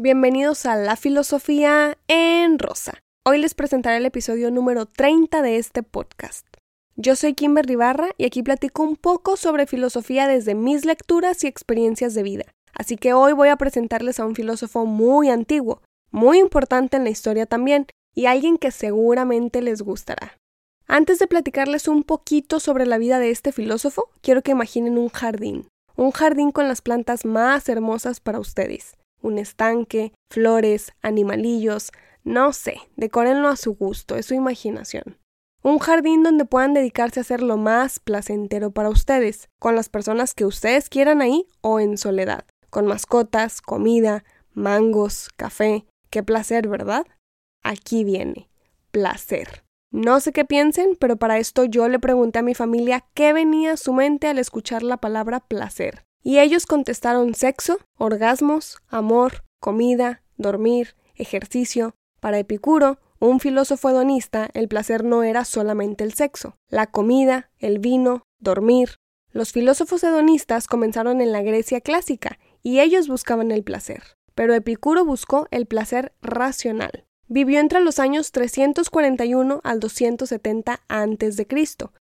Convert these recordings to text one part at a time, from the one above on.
Bienvenidos a La Filosofía en Rosa. Hoy les presentaré el episodio número 30 de este podcast. Yo soy Kimber Ibarra y aquí platico un poco sobre filosofía desde mis lecturas y experiencias de vida. Así que hoy voy a presentarles a un filósofo muy antiguo, muy importante en la historia también, y alguien que seguramente les gustará. Antes de platicarles un poquito sobre la vida de este filósofo, quiero que imaginen un jardín, un jardín con las plantas más hermosas para ustedes un estanque, flores, animalillos, no sé, decórenlo a su gusto, es su imaginación. Un jardín donde puedan dedicarse a hacer lo más placentero para ustedes, con las personas que ustedes quieran ahí o en soledad, con mascotas, comida, mangos, café. Qué placer, ¿verdad? Aquí viene, placer. No sé qué piensen, pero para esto yo le pregunté a mi familia qué venía a su mente al escuchar la palabra placer. Y ellos contestaron sexo, orgasmos, amor, comida, dormir, ejercicio. Para Epicuro, un filósofo hedonista, el placer no era solamente el sexo, la comida, el vino, dormir. Los filósofos hedonistas comenzaron en la Grecia clásica y ellos buscaban el placer. Pero Epicuro buscó el placer racional. Vivió entre los años 341 al 270 a.C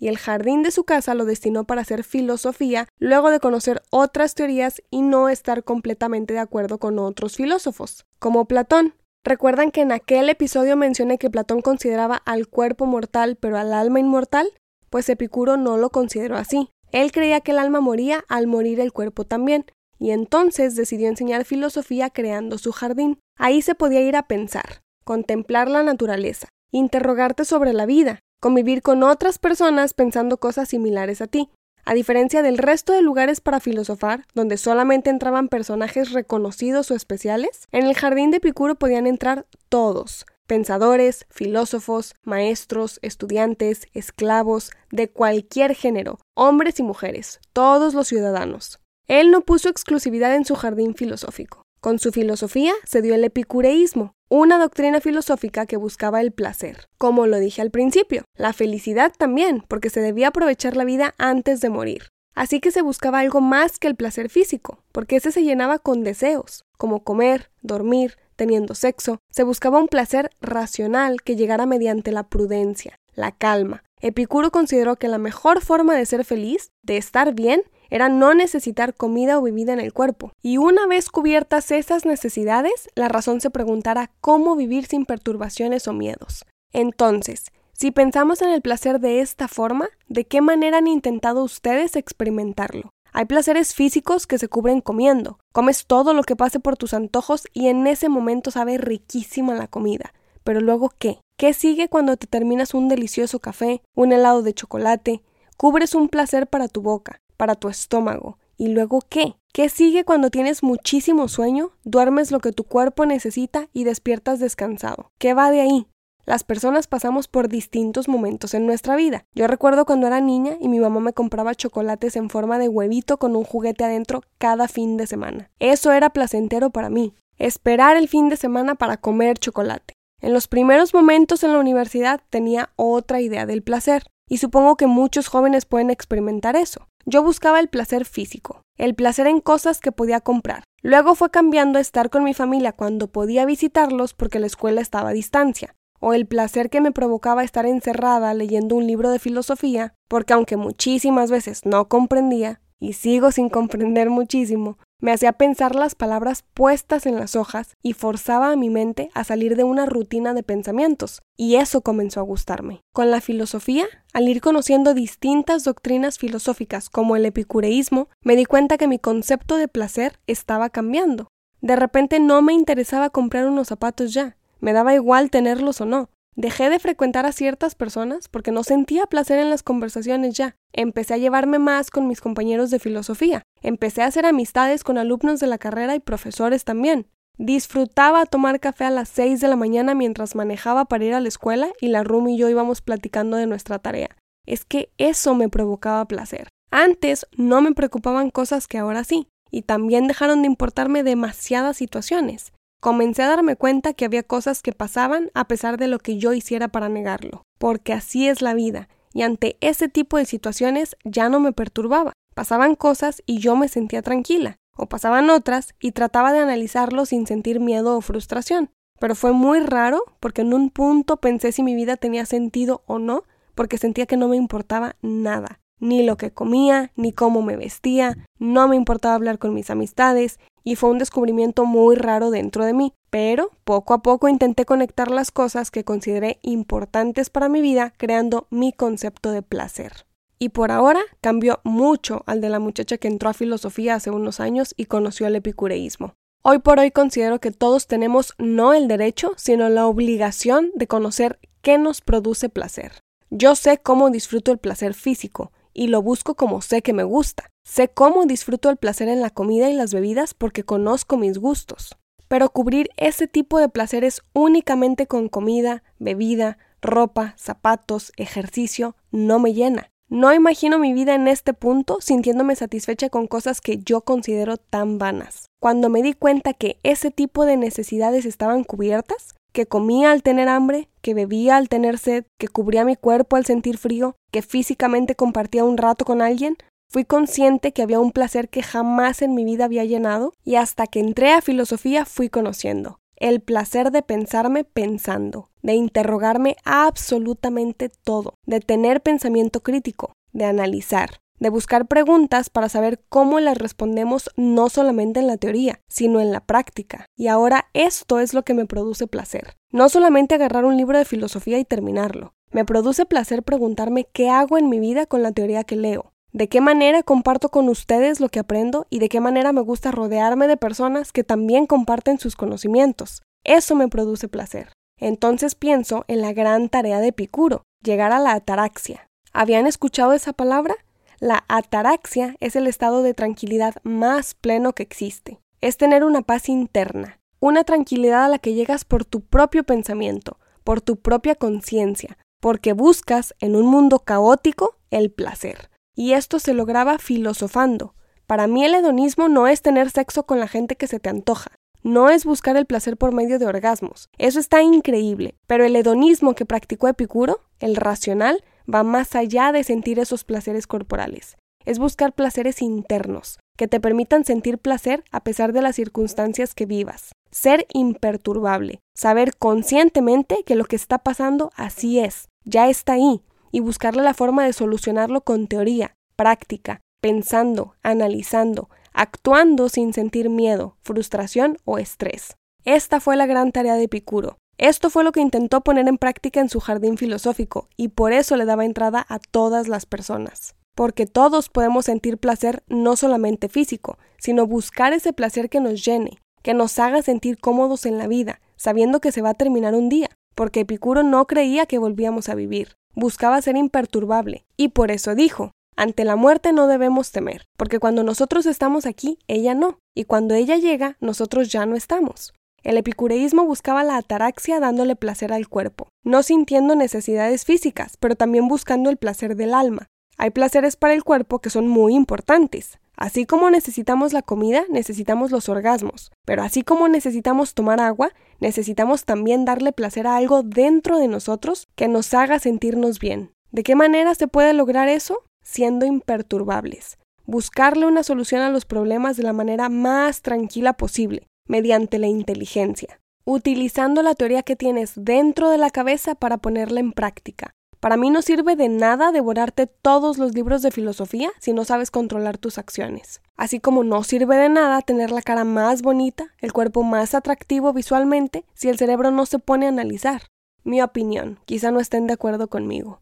y el jardín de su casa lo destinó para hacer filosofía luego de conocer otras teorías y no estar completamente de acuerdo con otros filósofos, como Platón. ¿Recuerdan que en aquel episodio mencioné que Platón consideraba al cuerpo mortal pero al alma inmortal? Pues Epicuro no lo consideró así. Él creía que el alma moría al morir el cuerpo también, y entonces decidió enseñar filosofía creando su jardín. Ahí se podía ir a pensar, contemplar la naturaleza, interrogarte sobre la vida, convivir con otras personas pensando cosas similares a ti. A diferencia del resto de lugares para filosofar, donde solamente entraban personajes reconocidos o especiales, en el jardín de Epicuro podían entrar todos, pensadores, filósofos, maestros, estudiantes, esclavos, de cualquier género, hombres y mujeres, todos los ciudadanos. Él no puso exclusividad en su jardín filosófico. Con su filosofía se dio el epicureísmo, una doctrina filosófica que buscaba el placer. Como lo dije al principio, la felicidad también, porque se debía aprovechar la vida antes de morir. Así que se buscaba algo más que el placer físico, porque ese se llenaba con deseos, como comer, dormir, teniendo sexo. Se buscaba un placer racional que llegara mediante la prudencia, la calma. Epicuro consideró que la mejor forma de ser feliz, de estar bien, era no necesitar comida o bebida en el cuerpo. Y una vez cubiertas esas necesidades, la razón se preguntará cómo vivir sin perturbaciones o miedos. Entonces, si pensamos en el placer de esta forma, ¿de qué manera han intentado ustedes experimentarlo? Hay placeres físicos que se cubren comiendo. Comes todo lo que pase por tus antojos y en ese momento sabe riquísima la comida. Pero luego, ¿qué? ¿Qué sigue cuando te terminas un delicioso café, un helado de chocolate? Cubres un placer para tu boca, para tu estómago. ¿Y luego qué? ¿Qué sigue cuando tienes muchísimo sueño, duermes lo que tu cuerpo necesita y despiertas descansado? ¿Qué va de ahí? Las personas pasamos por distintos momentos en nuestra vida. Yo recuerdo cuando era niña y mi mamá me compraba chocolates en forma de huevito con un juguete adentro cada fin de semana. Eso era placentero para mí. Esperar el fin de semana para comer chocolate. En los primeros momentos en la universidad tenía otra idea del placer, y supongo que muchos jóvenes pueden experimentar eso. Yo buscaba el placer físico, el placer en cosas que podía comprar. Luego fue cambiando a estar con mi familia cuando podía visitarlos porque la escuela estaba a distancia, o el placer que me provocaba estar encerrada leyendo un libro de filosofía, porque aunque muchísimas veces no comprendía, y sigo sin comprender muchísimo, me hacía pensar las palabras puestas en las hojas y forzaba a mi mente a salir de una rutina de pensamientos, y eso comenzó a gustarme. Con la filosofía, al ir conociendo distintas doctrinas filosóficas como el epicureísmo, me di cuenta que mi concepto de placer estaba cambiando. De repente no me interesaba comprar unos zapatos ya, me daba igual tenerlos o no, Dejé de frecuentar a ciertas personas porque no sentía placer en las conversaciones ya. Empecé a llevarme más con mis compañeros de filosofía. Empecé a hacer amistades con alumnos de la carrera y profesores también. Disfrutaba tomar café a las 6 de la mañana mientras manejaba para ir a la escuela y la Room y yo íbamos platicando de nuestra tarea. Es que eso me provocaba placer. Antes no me preocupaban cosas que ahora sí, y también dejaron de importarme demasiadas situaciones. Comencé a darme cuenta que había cosas que pasaban a pesar de lo que yo hiciera para negarlo, porque así es la vida, y ante ese tipo de situaciones ya no me perturbaba. Pasaban cosas y yo me sentía tranquila. o pasaban otras y trataba de analizarlo sin sentir miedo o frustración. Pero fue muy raro porque en un punto pensé si mi vida tenía sentido o no, porque sentía que no me importaba nada, ni lo que comía, ni cómo me vestía, no me importaba hablar con mis amistades, y fue un descubrimiento muy raro dentro de mí. Pero poco a poco intenté conectar las cosas que consideré importantes para mi vida, creando mi concepto de placer. Y por ahora cambió mucho al de la muchacha que entró a filosofía hace unos años y conoció el epicureísmo. Hoy por hoy considero que todos tenemos no el derecho, sino la obligación de conocer qué nos produce placer. Yo sé cómo disfruto el placer físico, y lo busco como sé que me gusta. Sé cómo disfruto el placer en la comida y las bebidas porque conozco mis gustos. Pero cubrir ese tipo de placeres únicamente con comida, bebida, ropa, zapatos, ejercicio, no me llena. No imagino mi vida en este punto sintiéndome satisfecha con cosas que yo considero tan vanas. Cuando me di cuenta que ese tipo de necesidades estaban cubiertas, que comía al tener hambre, que bebía al tener sed, que cubría mi cuerpo al sentir frío, que físicamente compartía un rato con alguien, fui consciente que había un placer que jamás en mi vida había llenado y hasta que entré a filosofía fui conociendo el placer de pensarme pensando, de interrogarme absolutamente todo, de tener pensamiento crítico, de analizar, de buscar preguntas para saber cómo las respondemos no solamente en la teoría, sino en la práctica. Y ahora esto es lo que me produce placer. No solamente agarrar un libro de filosofía y terminarlo. Me produce placer preguntarme qué hago en mi vida con la teoría que leo. De qué manera comparto con ustedes lo que aprendo y de qué manera me gusta rodearme de personas que también comparten sus conocimientos. Eso me produce placer. Entonces pienso en la gran tarea de Epicuro, llegar a la ataraxia. ¿Habían escuchado esa palabra? La ataraxia es el estado de tranquilidad más pleno que existe. Es tener una paz interna, una tranquilidad a la que llegas por tu propio pensamiento, por tu propia conciencia, porque buscas en un mundo caótico el placer. Y esto se lograba filosofando. Para mí el hedonismo no es tener sexo con la gente que se te antoja, no es buscar el placer por medio de orgasmos. Eso está increíble, pero el hedonismo que practicó Epicuro, el racional, va más allá de sentir esos placeres corporales. Es buscar placeres internos, que te permitan sentir placer a pesar de las circunstancias que vivas. Ser imperturbable, saber conscientemente que lo que está pasando así es, ya está ahí, y buscarle la forma de solucionarlo con teoría, práctica, pensando, analizando, actuando sin sentir miedo, frustración o estrés. Esta fue la gran tarea de Epicuro, esto fue lo que intentó poner en práctica en su jardín filosófico, y por eso le daba entrada a todas las personas. Porque todos podemos sentir placer no solamente físico, sino buscar ese placer que nos llene, que nos haga sentir cómodos en la vida, sabiendo que se va a terminar un día, porque Epicuro no creía que volvíamos a vivir, buscaba ser imperturbable, y por eso dijo, ante la muerte no debemos temer, porque cuando nosotros estamos aquí, ella no, y cuando ella llega, nosotros ya no estamos. El epicureísmo buscaba la ataraxia dándole placer al cuerpo, no sintiendo necesidades físicas, pero también buscando el placer del alma. Hay placeres para el cuerpo que son muy importantes. Así como necesitamos la comida, necesitamos los orgasmos, pero así como necesitamos tomar agua, necesitamos también darle placer a algo dentro de nosotros que nos haga sentirnos bien. ¿De qué manera se puede lograr eso? Siendo imperturbables. Buscarle una solución a los problemas de la manera más tranquila posible, mediante la inteligencia, utilizando la teoría que tienes dentro de la cabeza para ponerla en práctica. Para mí no sirve de nada devorarte todos los libros de filosofía si no sabes controlar tus acciones. Así como no sirve de nada tener la cara más bonita, el cuerpo más atractivo visualmente, si el cerebro no se pone a analizar. Mi opinión, quizá no estén de acuerdo conmigo.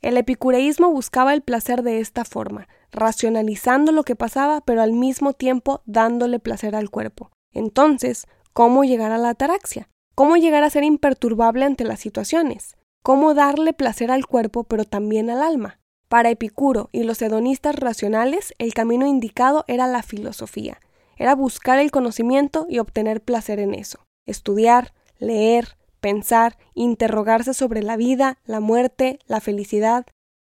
El epicureísmo buscaba el placer de esta forma, racionalizando lo que pasaba, pero al mismo tiempo dándole placer al cuerpo. Entonces, ¿cómo llegar a la ataraxia? ¿Cómo llegar a ser imperturbable ante las situaciones? ¿Cómo darle placer al cuerpo pero también al alma? Para Epicuro y los hedonistas racionales, el camino indicado era la filosofía, era buscar el conocimiento y obtener placer en eso, estudiar, leer, pensar, interrogarse sobre la vida, la muerte, la felicidad,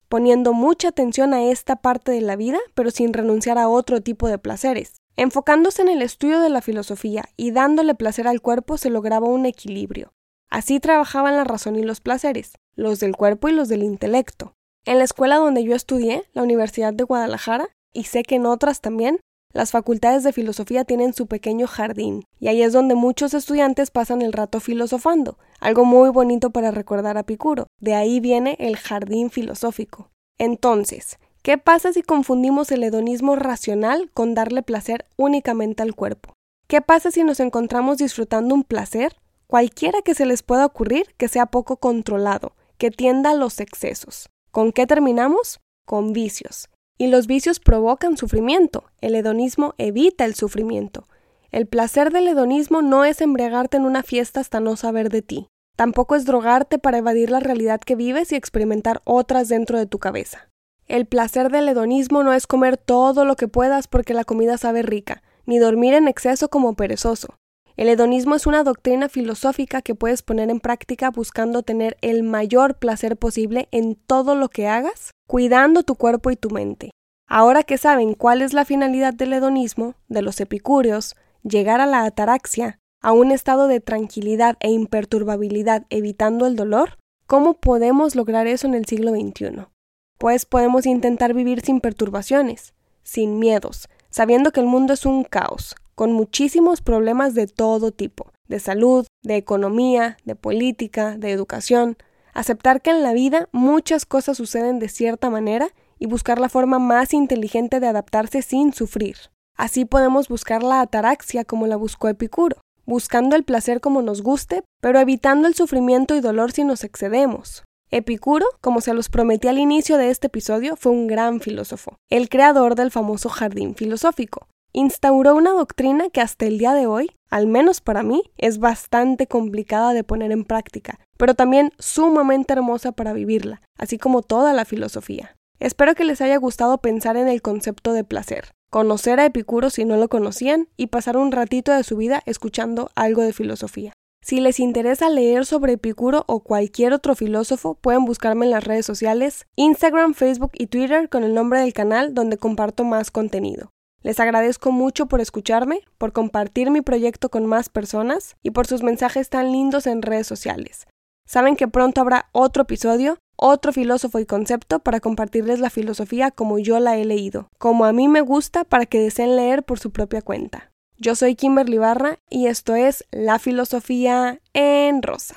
poniendo mucha atención a esta parte de la vida, pero sin renunciar a otro tipo de placeres. Enfocándose en el estudio de la filosofía y dándole placer al cuerpo se lograba un equilibrio. Así trabajaban la razón y los placeres, los del cuerpo y los del intelecto. En la escuela donde yo estudié, la Universidad de Guadalajara, y sé que en otras también, las facultades de filosofía tienen su pequeño jardín, y ahí es donde muchos estudiantes pasan el rato filosofando, algo muy bonito para recordar a Picuro. De ahí viene el jardín filosófico. Entonces, ¿qué pasa si confundimos el hedonismo racional con darle placer únicamente al cuerpo? ¿Qué pasa si nos encontramos disfrutando un placer, cualquiera que se les pueda ocurrir, que sea poco controlado, que tienda a los excesos? ¿Con qué terminamos? Con vicios. Y los vicios provocan sufrimiento. El hedonismo evita el sufrimiento. El placer del hedonismo no es embriagarte en una fiesta hasta no saber de ti. Tampoco es drogarte para evadir la realidad que vives y experimentar otras dentro de tu cabeza. El placer del hedonismo no es comer todo lo que puedas porque la comida sabe rica, ni dormir en exceso como perezoso. El hedonismo es una doctrina filosófica que puedes poner en práctica buscando tener el mayor placer posible en todo lo que hagas, cuidando tu cuerpo y tu mente. Ahora que saben cuál es la finalidad del hedonismo, de los epicúreos, llegar a la ataraxia, a un estado de tranquilidad e imperturbabilidad evitando el dolor, ¿cómo podemos lograr eso en el siglo XXI? Pues podemos intentar vivir sin perturbaciones, sin miedos, sabiendo que el mundo es un caos, con muchísimos problemas de todo tipo, de salud, de economía, de política, de educación, aceptar que en la vida muchas cosas suceden de cierta manera y buscar la forma más inteligente de adaptarse sin sufrir. Así podemos buscar la ataraxia como la buscó Epicuro, buscando el placer como nos guste, pero evitando el sufrimiento y dolor si nos excedemos. Epicuro, como se los prometí al inicio de este episodio, fue un gran filósofo, el creador del famoso jardín filosófico, instauró una doctrina que hasta el día de hoy, al menos para mí, es bastante complicada de poner en práctica, pero también sumamente hermosa para vivirla, así como toda la filosofía. Espero que les haya gustado pensar en el concepto de placer, conocer a Epicuro si no lo conocían y pasar un ratito de su vida escuchando algo de filosofía. Si les interesa leer sobre Epicuro o cualquier otro filósofo, pueden buscarme en las redes sociales, Instagram, Facebook y Twitter con el nombre del canal donde comparto más contenido. Les agradezco mucho por escucharme, por compartir mi proyecto con más personas y por sus mensajes tan lindos en redes sociales. Saben que pronto habrá otro episodio, otro filósofo y concepto para compartirles la filosofía como yo la he leído, como a mí me gusta para que deseen leer por su propia cuenta. Yo soy Kimberly Barra y esto es La Filosofía en Rosa.